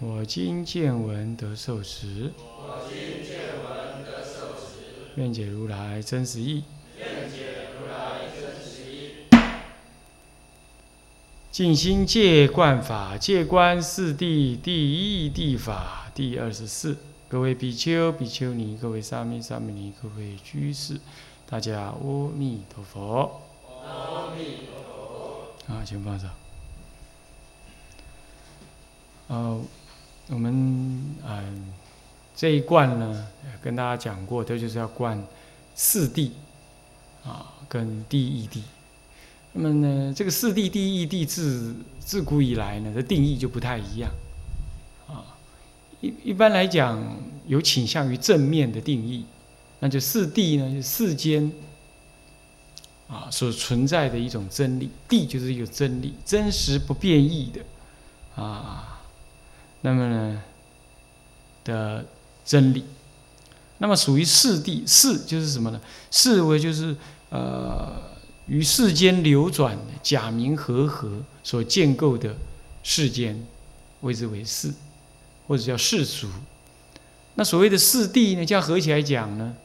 我今见闻得受持，我今见闻得受持愿解如来真实义。静心戒观法，戒观四谛第一谛法第二十四。各位比丘、比丘尼，各位沙弥、沙弥尼，各位居士，大家阿弥陀佛。阿弥陀佛。啊，请放手。呃，我们嗯这一贯呢，跟大家讲过，这就是要观四谛啊，跟第一谛。那么呢，这个四谛、第一谛自自古以来呢，这定义就不太一样啊。一一般来讲，有倾向于正面的定义，那就四谛呢，就世间啊所存在的一种真理，谛就是一个真理，真实不变异的啊，那么呢的真理，那么属于世谛，世就是什么呢？世为就是呃于世间流转假名和合所建构的世间，谓之为世。或者叫世俗，那所谓的四谛呢？这样合起来讲呢，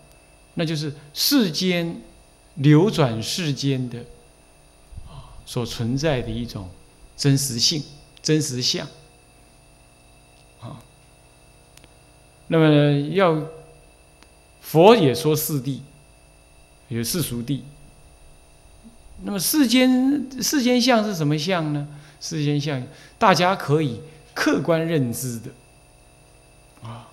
那就是世间流转世间的啊所存在的一种真实性、真实相那么要佛也说四谛，有世俗谛。那么世间世间相是什么相呢？世间相大家可以客观认知的。啊，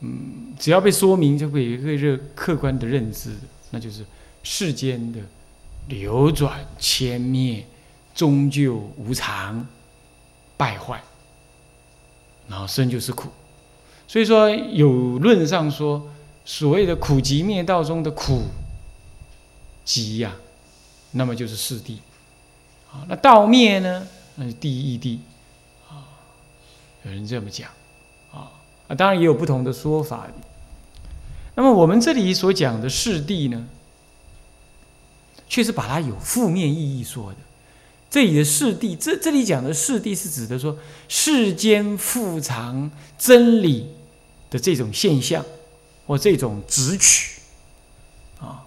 嗯，只要被说明，就会有一个热客观的认知，那就是世间的流转、迁灭，终究无常、败坏，然后生就是苦。所以说，有论上说，所谓的苦集灭道中的苦集呀，那么就是四谛。啊，那道灭呢？那是第一谛。啊，有人这么讲。啊，当然也有不同的说法。那么我们这里所讲的世谛呢，却是把它有负面意义说的。这里的世谛，这这里讲的世谛是指的说世间复藏真理的这种现象，或这种直取啊，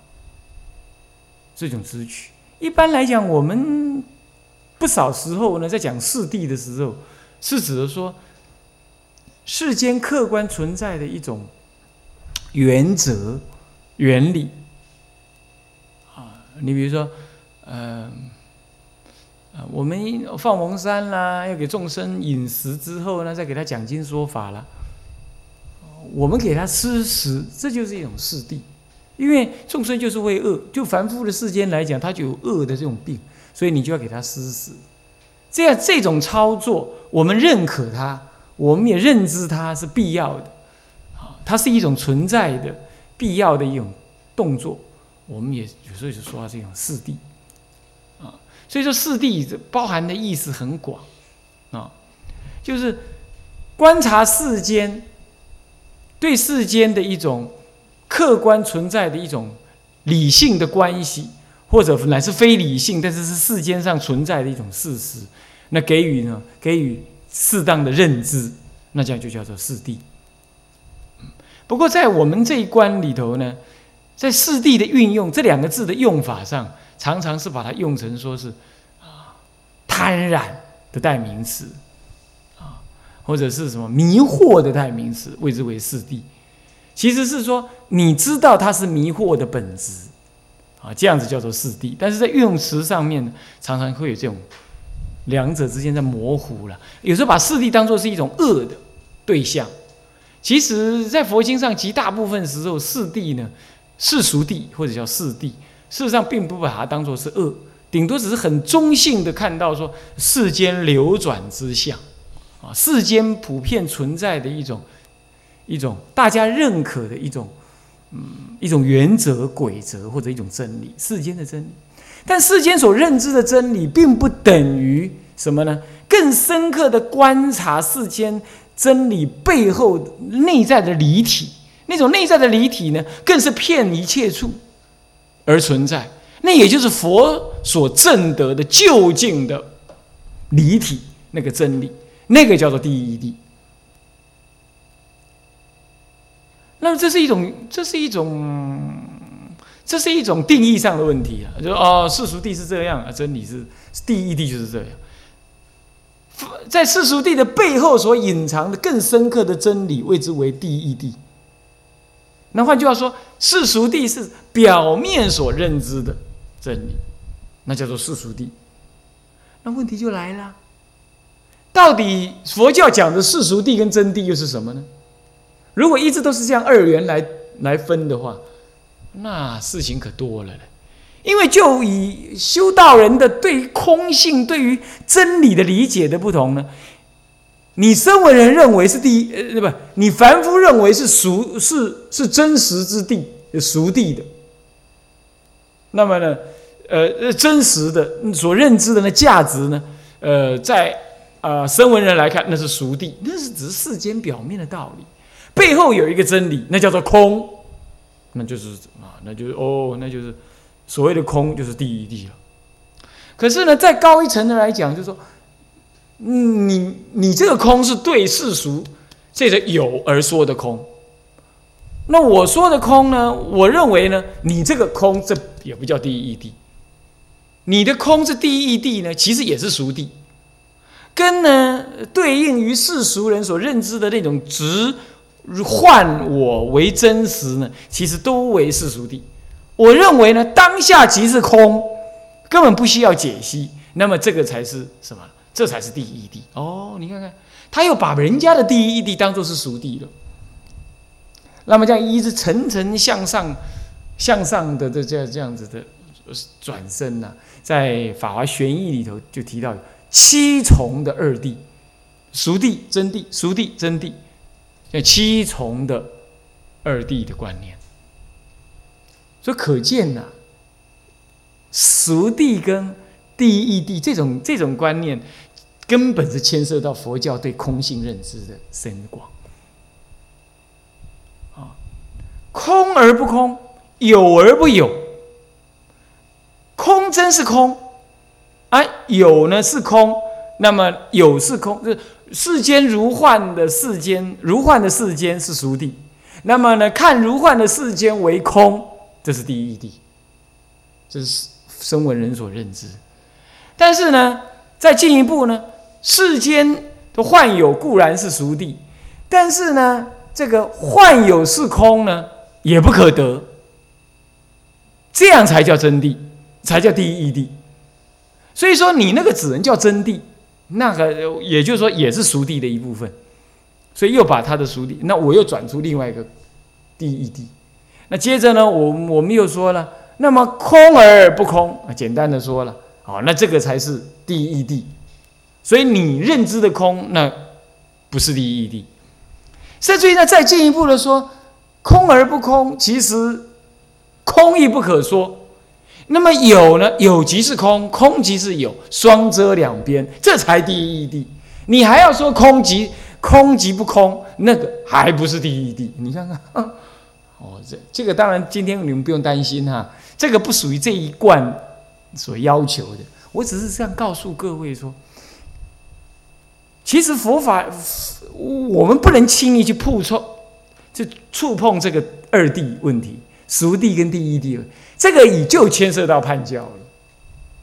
这种直取。一般来讲，我们不少时候呢，在讲四谛的时候，是指的说。世间客观存在的一种原则、原理啊，你比如说，嗯呃，我们放蒙山啦，要给众生饮食之后呢，再给他讲经说法了。我们给他吃食，这就是一种四谛，因为众生就是会饿，就凡夫的世间来讲，他就有饿的这种病，所以你就要给他施食。这样这种操作，我们认可他。我们也认知它是必要的，啊，它是一种存在的必要的一种动作。我们也有时候就说它是一种四谛，啊，所以说四谛包含的意思很广，啊，就是观察世间对世间的一种客观存在的一种理性的关系，或者乃是非理性，但是是世间上存在的一种事实，那给予呢，给予。适当的认知，那这样就叫做四谛。不过在我们这一关里头呢，在四谛的运用这两个字的用法上，常常是把它用成说是啊贪婪的代名词，或者是什么迷惑的代名词，谓之为四谛。其实是说你知道它是迷惑的本质啊，这样子叫做四谛。但是在用词上面，常常会有这种。两者之间在模糊了，有时候把四谛当作是一种恶的对象，其实，在佛经上极大部分时候，四谛呢，世俗谛或者叫四谛，事实上并不把它当作是恶，顶多只是很中性的看到说世间流转之相，啊，世间普遍存在的一种一种大家认可的一种嗯一种原则、规则或者一种真理，世间的真理。但世间所认知的真理，并不等于什么呢？更深刻的观察世间真理背后内在的离体，那种内在的离体呢，更是骗一切处而存在。那也就是佛所证得的究竟的离体那个真理，那个叫做第一义那么这是一种，这是一种，这是一种定义上的问题啊。就哦，世俗谛是这样，真理是第一谛就是这样。在世俗谛的背后所隐藏的更深刻的真理，谓之为第一谛。那换句话说，世俗谛是表面所认知的。真理，那叫做世俗谛。那问题就来了，到底佛教讲的世俗地跟真谛又是什么呢？如果一直都是这样二元来来分的话，那事情可多了因为就以修道人的对于空性、对于真理的理解的不同呢，你身为人认为是第一，呃，不，你凡夫认为是俗是是真实之地、俗地的。那么呢，呃，真实的所认知的那价值呢，呃，在啊，声闻人来看，那是俗谛，那是只是世间表面的道理，背后有一个真理，那叫做空，那就是啊，那就是哦，那就是所谓的空，就是第一谛了。可是呢，再高一层的来讲，就是说，你你这个空是对世俗这个有而说的空。那我说的空呢？我认为呢，你这个空这也不叫第一地。你的空是第一地呢，其实也是俗谛，跟呢对应于世俗人所认知的那种直幻我为真实呢，其实都为世俗谛。我认为呢，当下即是空，根本不需要解析。那么这个才是什么？这才是第一地。哦，你看看，他又把人家的第一义谛当做是俗谛了。那么这样一直层层向上、向上的这这样这样子的转身呢，在《法华玄义》里头就提到七重的二谛：熟谛、真谛、熟谛、真谛，这七重的二谛的观念。所以可见呐，熟谛跟第一义谛这种这种观念，根本是牵涉到佛教对空性认知的深广。啊空而不空，有而不有。空真是空，啊，有呢是空。那么有是空，是世间如幻的世间，如幻的世间是俗谛。那么呢，看如幻的世间为空，这是第一义谛，这是声闻人所认知。但是呢，再进一步呢，世间的幻有固然是俗谛，但是呢，这个幻有是空呢？也不可得，这样才叫真谛，才叫第一义谛。所以说，你那个只能叫真谛，那个也就是说也是熟谛的一部分。所以又把他的熟谛，那我又转出另外一个第一义谛。那接着呢，我我们又说了，那么空而不空，简单的说了，哦，那这个才是第一义谛。所以你认知的空，那不是第一义谛。甚至于呢，再进一步的说。空而不空，其实空亦不可说。那么有呢？有即是空，空即是有，双遮两边，这才第一义谛。你还要说空即空即不空，那个还不是第一义谛。你看看，哦，这这个当然今天你们不用担心哈，这个不属于这一贯所要求的。我只是这样告诉各位说，其实佛法我们不能轻易去碰触。就触碰这个二谛问题，熟谛跟第一谛，这个已就牵涉到判教了。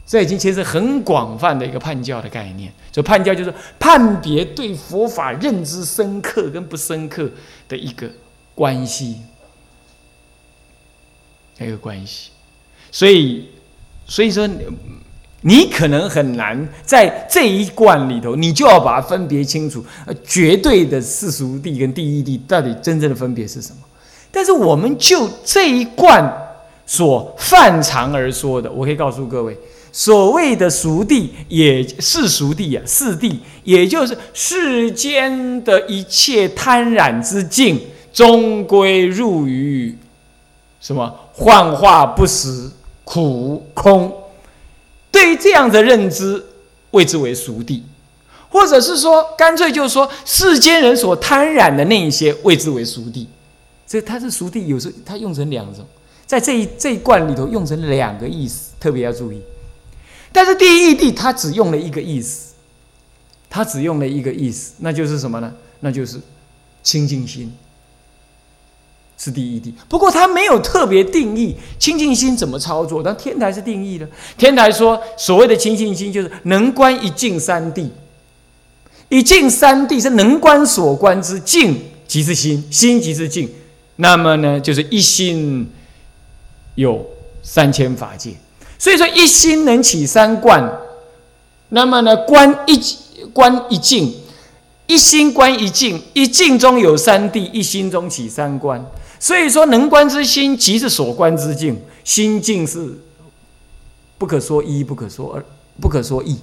这已经牵涉很广泛的一个判教的概念。所以判教就是判别对佛法认知深刻跟不深刻的一个关系，一个关系。所以，所以说。你可能很难在这一贯里头，你就要把它分别清楚。绝对的世俗地跟第一地到底真正的分别是什么？但是我们就这一贯所泛常而说的。我可以告诉各位，所谓的熟地，也是熟地啊，四地，也就是世间的一切贪染之境，终归入于什么幻化不实、苦空。对于这样的认知，谓之为熟地。或者是说，干脆就说世间人所贪染的那一些，谓之为熟地。这它是熟地，有时候它用成两种，在这一这一罐里头用成两个意思，特别要注意。但是第一义谛它只用了一个意思，它只用了一个意思，那就是什么呢？那就是清净心，是第一谛。不过它没有特别定义清净心怎么操作，但天台是定义的。天台说，所谓的清净心就是能观一境三谛。一境三谛是能观所观之境，即是心，心即是境。那么呢，就是一心有三千法界。所以说，一心能起三观。那么呢，观一观一境，一心观一境，一境中有三谛，一心中起三观。所以说，能观之心即是所观之境，心境是不可说一，不可说二，不可说一。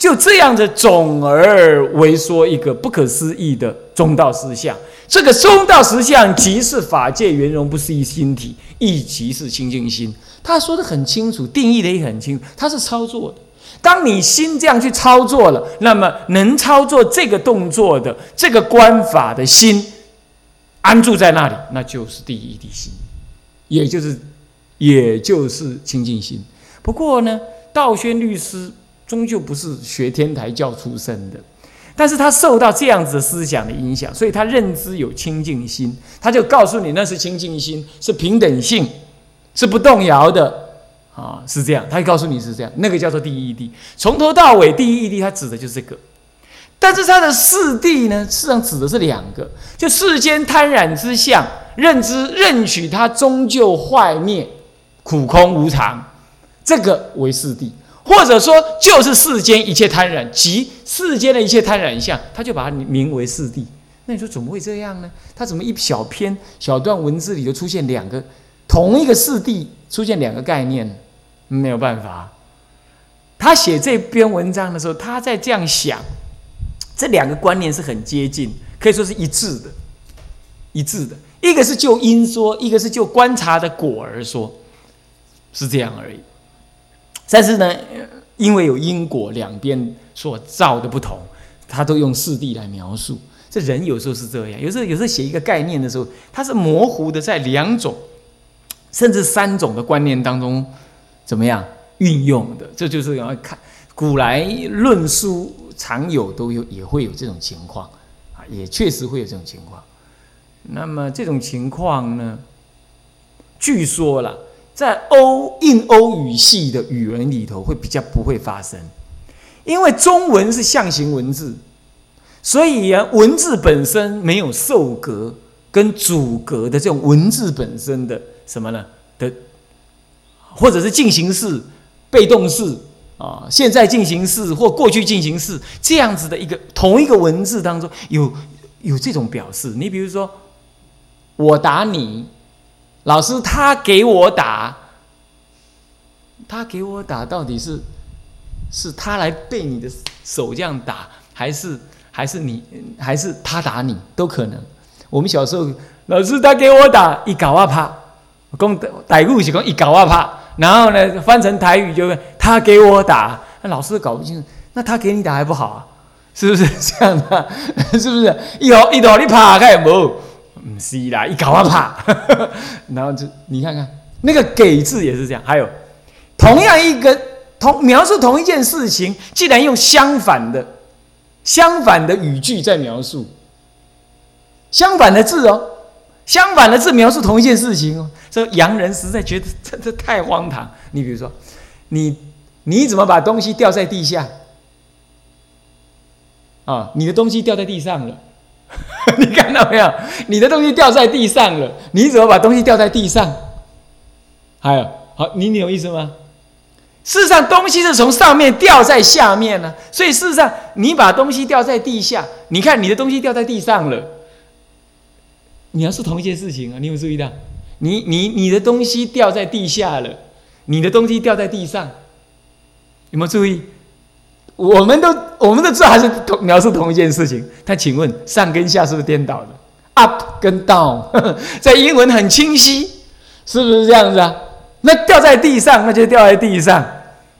就这样子，总而为说一个不可思议的中道实相。这个中道实相，即是法界圆融不思议心体，亦即是清净心。他说的很清楚，定义的也很清楚。他是操作的。当你心这样去操作了，那么能操作这个动作的这个观法的心，安住在那里，那就是第一地心，也就是也就是清净心。不过呢，道宣律师。终究不是学天台教出身的，但是他受到这样子的思想的影响，所以他认知有清净心，他就告诉你那是清净心，是平等性，是不动摇的。啊，是这样，他告诉你是这样，那个叫做第一谛，从头到尾第一谛，他指的就是这个，但是他的四谛呢，实际上指的是两个，就世间贪染之相，认知认取它终究坏灭，苦空无常，这个为四谛。或者说，就是世间一切贪染，即世间的一切贪染相，他就把它名为四谛。那你说怎么会这样呢？他怎么一小篇小段文字里就出现两个同一个四谛，出现两个概念？没有办法。他写这篇文章的时候，他在这样想，这两个观念是很接近，可以说是一致的，一致的。一个是就因说，一个是就观察的果而说，是这样而已。但是呢，因为有因果两边所造的不同，他都用四谛来描述。这人有时候是这样，有时候有时候写一个概念的时候，它是模糊的，在两种甚至三种的观念当中怎么样运用的？这就是要看古来论述常有都有也会有这种情况啊，也确实会有这种情况。那么这种情况呢，据说了。在欧印欧语系的语文里头，会比较不会发生，因为中文是象形文字，所以啊，文字本身没有受格跟主格的这种文字本身的什么呢的，或者是进行式、被动式啊、现在进行式或过去进行式这样子的一个同一个文字当中有有这种表示。你比如说，我打你。老师，他给我打，他给我打，到底是是他来被你的手这样打，还是还是你，还是他打你，都可能。我们小时候，老师他给我打一搞啊怕，讲歹故是讲一搞啊啪，然后呢翻成台语就他给我打，那老师搞不清楚，那他给你打还不好啊？是不是这样的？是不是一吼一吼你怕开无？唔是啦，一搞啊怕，然后就你看看那个“给”字也是这样。还有同样一个同描述同一件事情，既然用相反的相反的语句在描述，相反的字哦，相反的字描述同一件事情哦，这洋人实在觉得 这这太荒唐。你比如说，你你怎么把东西掉在地下？啊，你的东西掉在地上了。你看到没有？你的东西掉在地上了，你怎么把东西掉在地上？还有，好，你你有意思吗？事实上，东西是从上面掉在下面呢，所以事实上，你把东西掉在地下，你看你的东西掉在地上了，你要是同一件事情啊，你有注意到？你你你的东西掉在地下了，你的东西掉在地上，有没有注意？我们都我们都知道还是同描述同一件事情。但请问上跟下是不是颠倒的？up 跟 down 在英文很清晰，是不是这样子啊？那掉在地上，那就掉在地上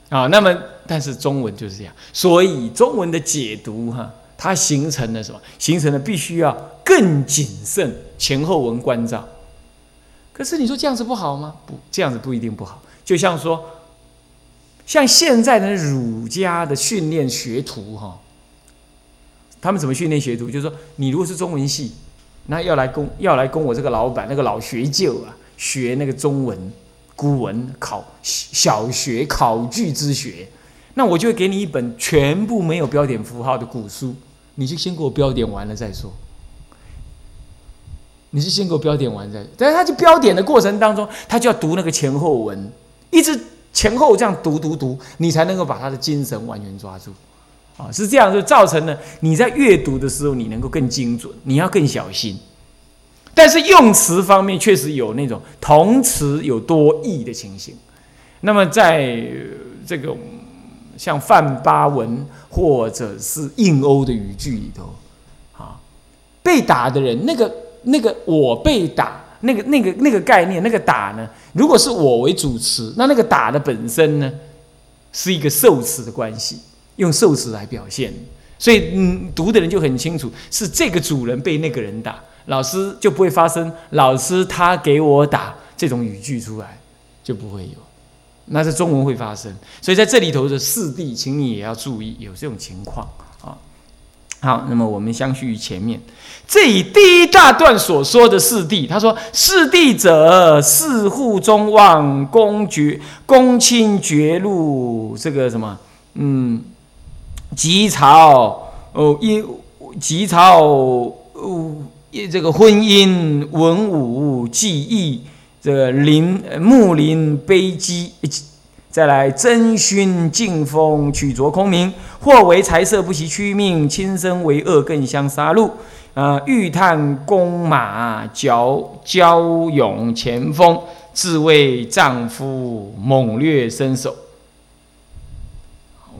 啊。那么但是中文就是这样，所以中文的解读哈。它形成了什么？形成了必须要更谨慎，前后文关照。可是你说这样子不好吗？不，这样子不一定不好。就像说，像现在的儒家的训练学徒哈，他们怎么训练学徒？就是说，你如果是中文系，那要来跟要来跟我这个老板那个老学究啊，学那个中文古文考小学考据之学，那我就会给你一本全部没有标点符号的古书。你就先给我标点完了再说。你是先给我标点完再，但是他就标点的过程当中，他就要读那个前后文，一直前后这样读读读，你才能够把他的精神完全抓住。啊，是这样就造成了你在阅读的时候，你能够更精准，你要更小心。但是用词方面确实有那种同词有多义的情形。那么在这个。像范巴文或者是印欧的语句里头，啊，被打的人，那个那个我被打，那个那个那个概念，那个打呢，如果是我为主词，那那个打的本身呢，是一个受词的关系，用受词来表现，所以嗯，读的人就很清楚，是这个主人被那个人打，老师就不会发生老师他给我打这种语句出来，就不会有。那是中文会发生，所以在这里头的四弟，请你也要注意有这种情况。好，那么我们相续于前面，这以第一大段所说的四弟，他说四弟者，四户中望，公爵公卿爵禄，这个什么，嗯，吉朝哦，一吉朝哦，这个婚姻文武技艺。这个林木林悲姬，再来征勋进封取着空名，或为财色不惜屈命，亲身为恶更相杀戮。啊，欲探弓马，骄骄勇前锋，自为丈夫猛掠身手。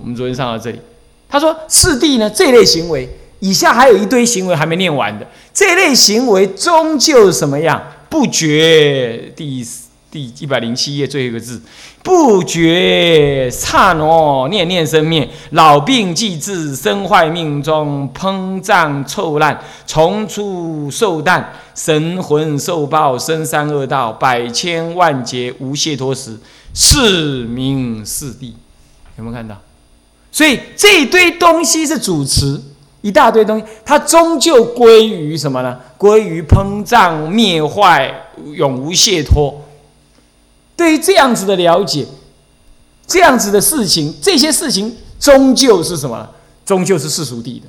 我们昨天上到这里，他说四弟呢这类行为，以下还有一堆行为还没念完的，这类行为终究什么样？不觉第第一百零七页最后一个字，不觉刹那念念生灭，老病既至，身坏命中，膨胀臭烂，虫出受诞，神魂受报，生三恶道，百千万劫无解脱时，是名是地。有没有看到？所以这一堆东西是主词。一大堆东西，它终究归于什么呢？归于膨胀灭坏，永无解脱。对于这样子的了解，这样子的事情，这些事情终究是什么？终究是世俗地的。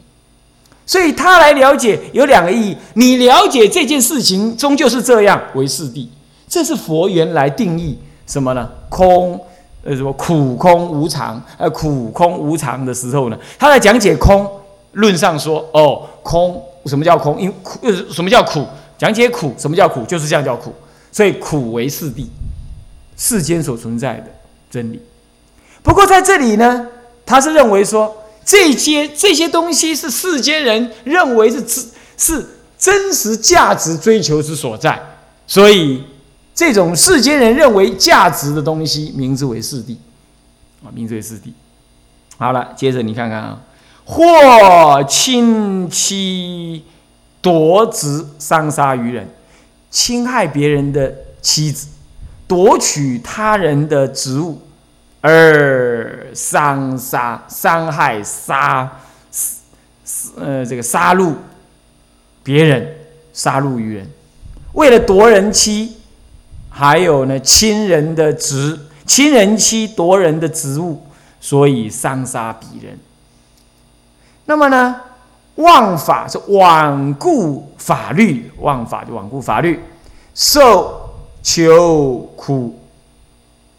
所以他来了解有两个意义：你了解这件事情终究是这样为世地，这是佛原来定义什么呢？空，呃，什么苦空无常？呃，苦空无常的时候呢，他在讲解空。论上说，哦，空，什么叫空？因苦，呃，什么叫苦？讲解苦，什么叫苦？就是这样叫苦。所以苦为世谛，世间所存在的真理。不过在这里呢，他是认为说，这些这些东西是世间人认为是是真实价值追求之所在，所以这种世间人认为价值的东西，名字为四谛，啊，名字为四谛。好了，接着你看看啊。或侵妻夺职伤杀于人，侵害别人的妻子，夺取他人的职务，而伤杀、伤害、杀，呃，这个杀戮别人，杀戮于人，为了夺人妻，还有呢，亲人的职，亲人妻夺人的职务，所以伤杀彼人。那么呢，枉法是罔顾法律，枉法就罔顾法律，受求苦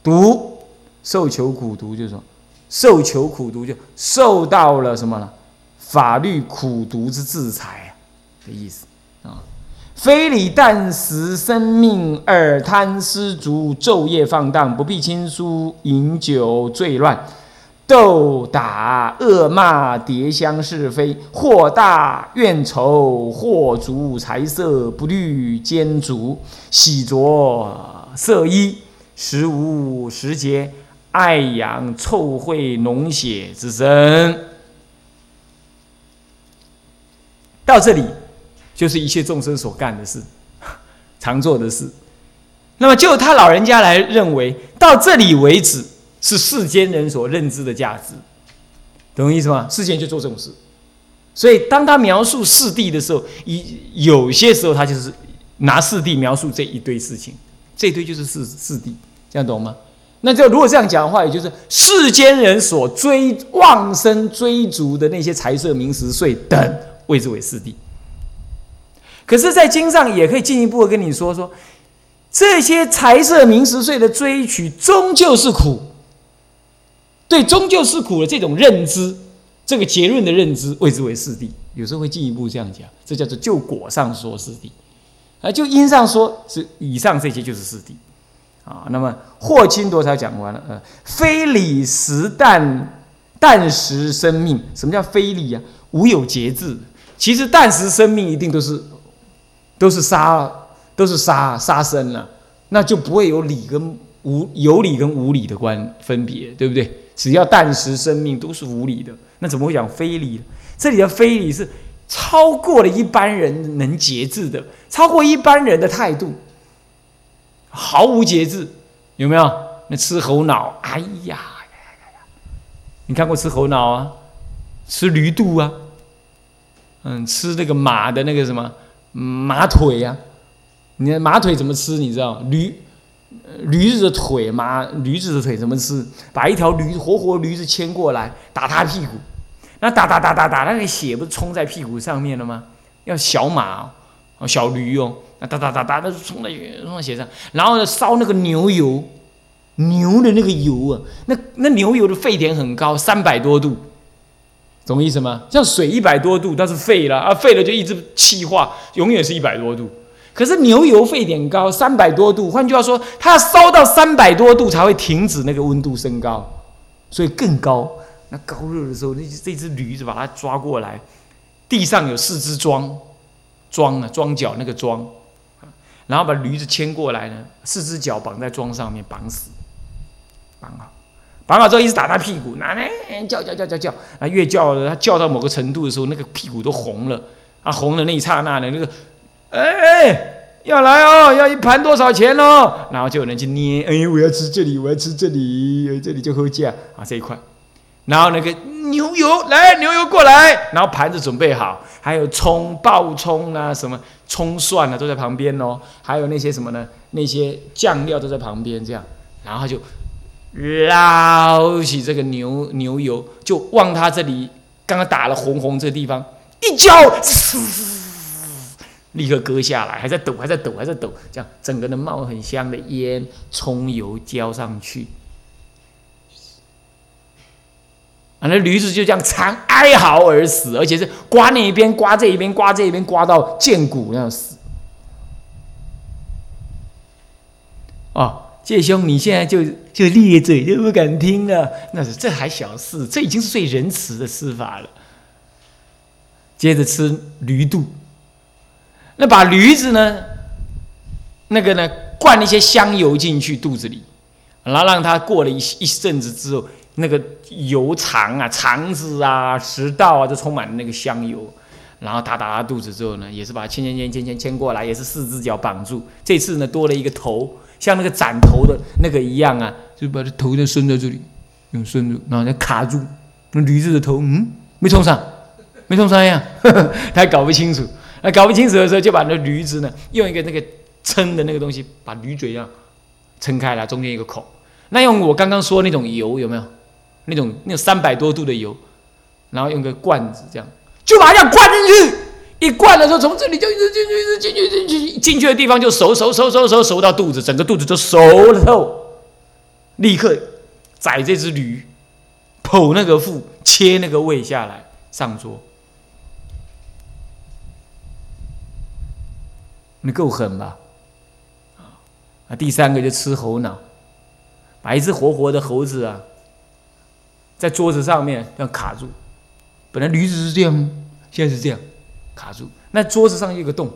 读，受求苦读就是说，受求苦读就受到了什么呢？法律苦读之制裁的意思啊。非礼但食生命二贪失足昼夜放荡不必亲疏饮酒醉乱斗打恶骂喋相是非或大怨仇或足财色不虑奸足喜着色衣时无时节爱养臭秽脓血之身。到这里。就是一切众生所干的事，常做的事。那么就他老人家来认为，到这里为止是世间人所认知的价值，懂我意思吗？世间就做这种事。所以当他描述四谛的时候，一有些时候他就是拿四谛描述这一堆事情，这一堆就是四四谛，这样懂吗？那就如果这样讲的话，也就是世间人所追妄生追逐的那些财色名食睡等，谓之为四谛。可是，在经上也可以进一步的跟你说说，这些财色名食睡的追取，终究是苦。对，终究是苦的这种认知，这个结论的认知，谓之为四谛。有时候会进一步这样讲，这叫做就果上说四谛，啊就因上说是以上这些就是四谛。啊，那么霍金多才讲完了，呃，非礼食啖啖食生命，什么叫非礼啊？无有节制。其实但实生命一定都是。都是杀，都是杀杀生了，那就不会有理跟无有理跟无理的关分别，对不对？只要啖食生命都是无理的，那怎么会讲非礼？这里的非礼是超过了一般人能节制的，超过一般人的态度，毫无节制，有没有？那吃猴脑，哎呀，你看过吃猴脑啊？吃驴肚啊？嗯，吃那个马的那个什么？马腿呀，你看马腿怎么吃？你知道驴，驴子的腿，马驴子的腿怎么吃？把一条驴活活驴子牵过来，打他屁股，那打打打打打，那个血不是冲在屁股上面了吗？要小马哦，小驴哦，那打打打打，那是冲在冲在血上，然后呢烧那个牛油，牛的那个油啊，那那牛油的沸点很高，三百多度。懂意思吗？像水一百多度，但是沸了啊，沸了就一直气化，永远是一百多度。可是牛油沸点高，三百多度，换句话说，它要烧到三百多度才会停止那个温度升高，所以更高。那高热的时候，那这只驴子把它抓过来，地上有四只桩，桩啊，桩脚那个桩，然后把驴子牵过来呢，四只脚绑在桩上面绑死，绑好。绑好之后，一直打他屁股，那呢叫叫叫叫叫，啊，越叫他叫到某个程度的时候，那个屁股都红了，啊，红的那一刹那呢，那个，哎，要来哦，要一盘多少钱哦？然后就有人去捏，哎，我要吃这里，我要吃这里，这里就喝价啊这一块，然后那个牛油来，牛油过来，然后盘子准备好，还有葱、爆葱啊，什么葱蒜啊都在旁边哦，还有那些什么呢？那些酱料都在旁边，这样，然后就。捞起这个牛牛油，就往他这里刚刚打了红红这个地方一浇，立刻割下来，还在抖，还在抖，还在抖，这样整个的冒很香的烟，葱油浇上去，啊，那驴子就这样惨哀嚎而死，而且是刮那一边，刮这一边，刮这一边，刮到见骨那样死，啊。谢兄，你现在就就咧嘴，就不敢听了。那是这还小事，这已经是最仁慈的施法了。接着吃驴肚，那把驴子呢，那个呢，灌了一些香油进去肚子里，然后让它过了一一阵子之后，那个油肠啊、肠子啊、食道啊，都充满了那个香油。然后打打他肚子之后呢，也是把牵牵牵牵牵牵过来，也是四只脚绑住。这次呢，多了一个头。像那个斩头的那个一样啊，就把这头就伸在这里，用伸住，然后再卡住那驴子的头，嗯，没冲上，没冲上呀，他搞不清楚，那搞不清楚的时候，就把那驴子呢，用一个那个撑的那个东西，把驴嘴要撑开了，中间一个口，那用我刚刚说那种油有没有？那种那种三百多度的油，然后用个罐子这样，就把它这样灌进去。一灌的时候，从这里就一直进去，一直进去，进去进去的地方就熟熟熟熟熟熟到肚子，整个肚子就熟了透。立刻宰这只驴，剖那个腹，切那个胃下来上桌。你够狠吧？啊，第三个就吃猴脑，把一只活活的猴子啊，在桌子上面这样卡住。本来驴子是这样，现在是这样卡住。那桌子上有个洞，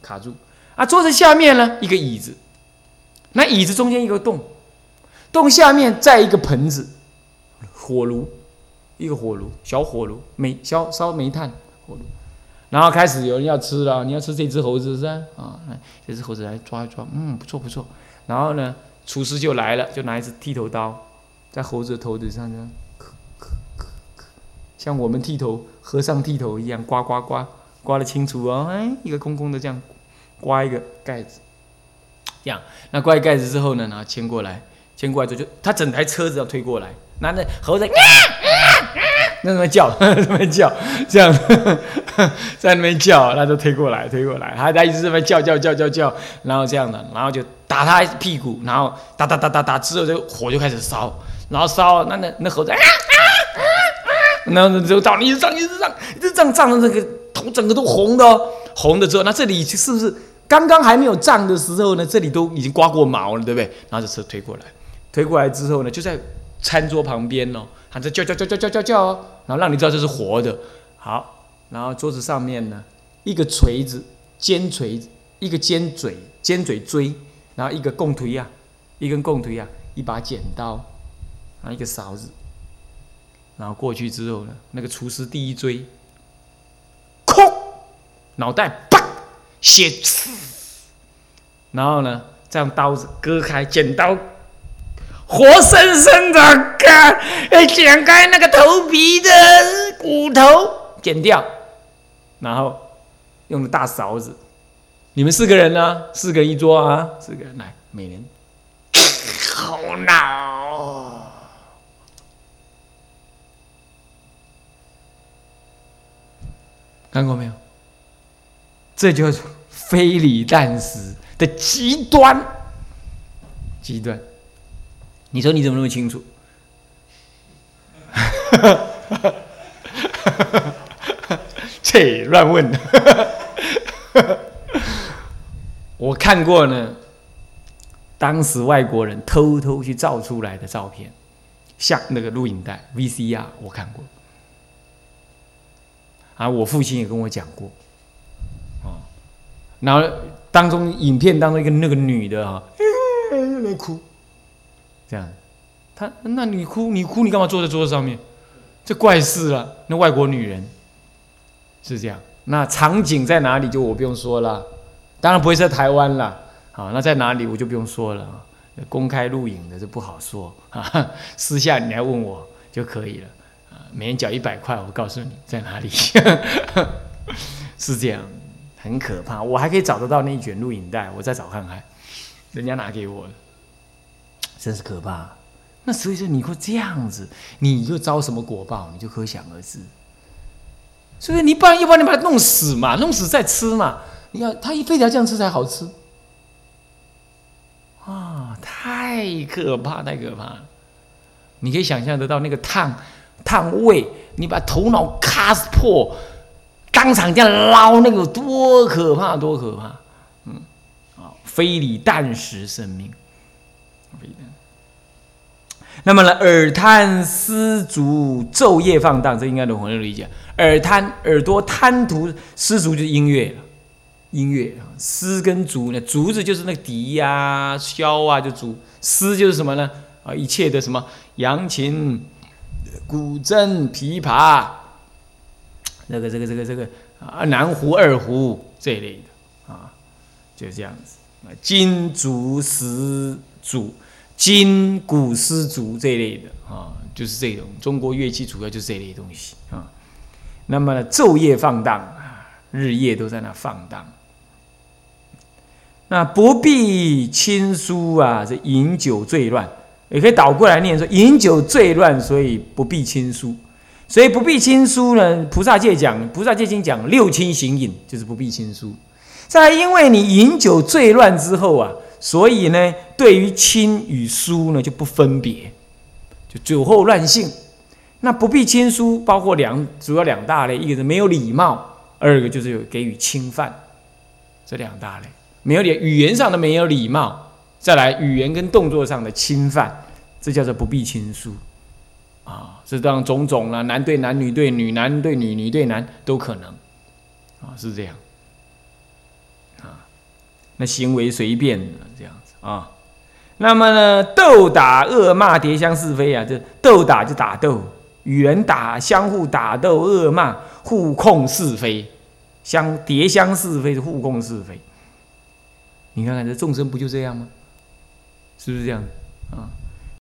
卡住。啊，桌子下面呢一个椅子，那椅子中间一个洞，洞下面再一个盆子，火炉，一个火炉，小火炉，煤烧烧煤炭火炉。然后开始有人要吃了，你要吃这只猴子是吧？啊，这只猴子来抓一抓，嗯，不错不错。然后呢，厨师就来了，就拿一只剃头刀，在猴子的头顶上这样，像我们剃头和尚剃头一样，刮刮刮，刮得清楚哦。哎，一个空空的这样，刮一个盖子，这样。那刮一盖子之后呢，然后牵过来，牵过来之后就他整台车子要推过来，那那猴子。在在那边叫，在那边叫，这样，在那边叫，他就推过来，推过来，他他一直在那边叫叫叫叫叫，然后这样的，然后就打他屁股，然后打打打打打，之后这火就开始烧，然后烧，那那那猴子啊啊啊啊，然后就胀，一直胀，一直胀，一直胀，胀的这个头整个都红的，红的之后，那这里是不是刚刚还没有胀的时候呢？这里都已经刮过毛了，对不对？然后这车推过来，推过来之后呢，就在餐桌旁边哦。喊着叫叫叫叫叫叫，然后让你知道这是活的。好，然后桌子上面呢，一个锤子尖锤子，一个尖嘴尖嘴锥，然后一个贡推啊，一根贡推啊，一把剪刀，然后一个勺子，然后过去之后呢，那个厨师第一追，空，脑袋啪，血，然后呢，再用刀子割开，剪刀。活生生的干，要剪开那个头皮的骨头，剪掉，然后用个大勺子。你们四个人呢？四个人一桌啊，四个人来，每人。好恼，看过没有？这就是非礼淡食的极端，极端。你说你怎么那么清楚？这乱问！我看过呢，当时外国人偷偷去照出来的照片，像那个录影带 VCR，我看过。啊，我父亲也跟我讲过。啊，然后当中影片当中一个那个女的啊，在哭。这样，他那你哭你哭你干嘛坐在桌子上面？这怪事了。那外国女人是这样。那场景在哪里就我不用说了，当然不会在台湾了。好，那在哪里我就不用说了。公开录影的这不好说啊，私下你来问我就可以了。啊，每人缴一百块，我告诉你在哪里。是这样，很可怕。我还可以找得到那一卷录影带，我再找看看，人家拿给我的。真是可怕，那所以说你会这样子，你就遭什么果报，你就可想而知。所以你不然，要不然你把它弄死嘛，弄死再吃嘛。你要他一非得要这样吃才好吃，啊，太可怕，太可怕了。你可以想象得到那个烫烫胃，你把头脑咔破，当场这样捞，那个多可怕，多可怕。嗯，啊，非礼啖食生命。那么呢，耳贪丝足，昼夜放荡，这应该都很容易理解。耳贪，耳朵贪图丝足就是音乐，音乐啊，丝跟足呢，足子就是那个笛呀、箫啊，就足；丝就是什么呢？啊，一切的什么扬琴、古筝、琵琶，那个这个这个这个啊，南胡、二胡这一类的啊，就是这样子。金、足、丝、足。金古丝竹这一类的啊，就是这种中国乐器，主要就是这类东西啊。那么，昼夜放荡啊，日夜都在那放荡。那不必亲疏啊，这饮酒醉乱，也可以倒过来念说饮酒醉乱，所以不必亲疏。所以不必亲疏呢，菩萨戒讲，菩萨戒经讲六亲行饮，就是不必亲疏。再因为你饮酒醉乱之后啊。所以呢，对于亲与疏呢就不分别，就酒后乱性。那不必亲疏，包括两主要两大类，一个是没有礼貌，二个就是有给予侵犯。这两大类，没有礼语言上的没有礼貌，再来语言跟动作上的侵犯，这叫做不必亲疏啊。这当种种啦，男对男，女对女，男对女，女对男都可能啊，是这样。那行为随便这样子啊。那么呢，斗打、恶骂、叠相是非啊，这斗打就打斗，与人打，相互打斗、恶骂、互控是非，相叠相是非是互控是非。你看看这众生不就这样吗？是不是这样啊？